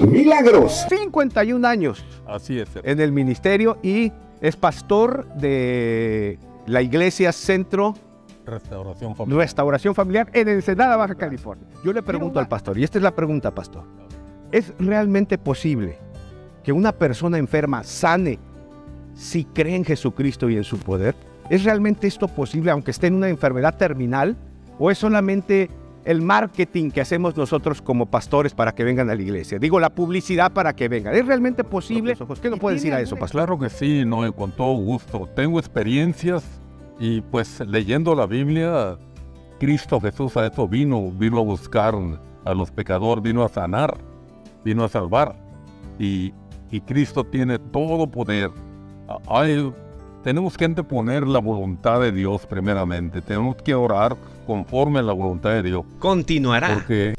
Milagros. 51 años Así es. en el ministerio y es pastor de la iglesia Centro Restauración familiar. Restauración Familiar en Ensenada, Baja California. Yo le pregunto al pastor, y esta es la pregunta, pastor. ¿Es realmente posible que una persona enferma sane si cree en Jesucristo y en su poder? ¿Es realmente esto posible aunque esté en una enfermedad terminal? ¿O es solamente el marketing que hacemos nosotros como pastores para que vengan a la iglesia? Digo, la publicidad para que vengan. ¿Es realmente posible? ¿Qué nos puede decir a eso, pastor? Claro que sí, no, con todo gusto. Tengo experiencias y pues leyendo la Biblia, Cristo Jesús a eso vino, vino a buscar a los pecadores, vino a sanar, vino a salvar. Y, y Cristo tiene todo poder. Hay, tenemos que anteponer la voluntad de Dios primeramente. Tenemos que orar conforme a la voluntad de Dios. Continuará. Porque